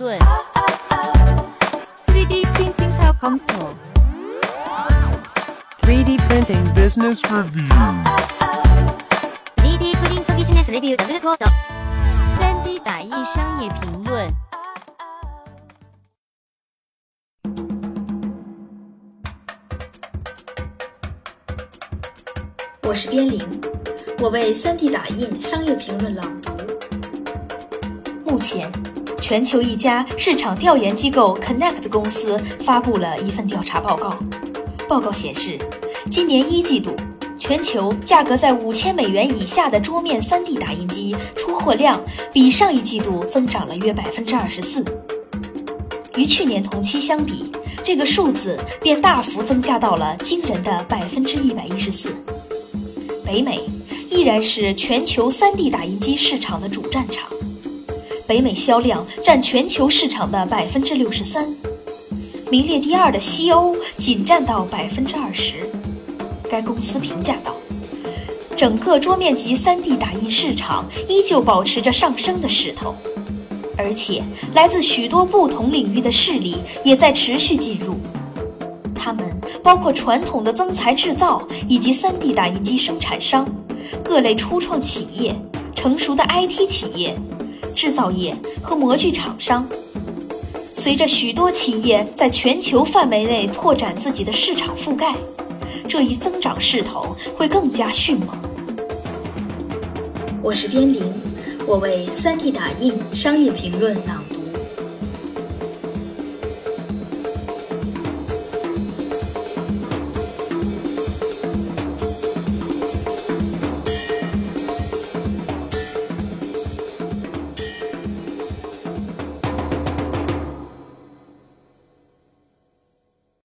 论，3D printing 사업검토 ，3D printing business review，3D printing business review 的 report，3D 打印商业评论。我是边玲，我为 3D 打印商业评论朗读。目前全球一家市场调研机构 Connect 公司发布了一份调查报告。报告显示，今年一季度，全球价格在五千美元以下的桌面 3D 打印机出货量比上一季度增长了约百分之二十四。与去年同期相比，这个数字便大幅增加到了惊人的百分之一百一十四。北美依然是全球 3D 打印机市场的主战场，北美销量占全球市场的百分之六十三，名列第二的西欧仅占到百分之二十。该公司评价道：“整个桌面级 3D 打印市场依旧保持着上升的势头，而且来自许多不同领域的势力也在持续进入。”它们包括传统的增材制造以及 3D 打印机生产商、各类初创企业、成熟的 IT 企业、制造业和模具厂商。随着许多企业在全球范围内拓展自己的市场覆盖，这一增长势头会更加迅猛。我是边玲，我为 3D 打印商业评论朗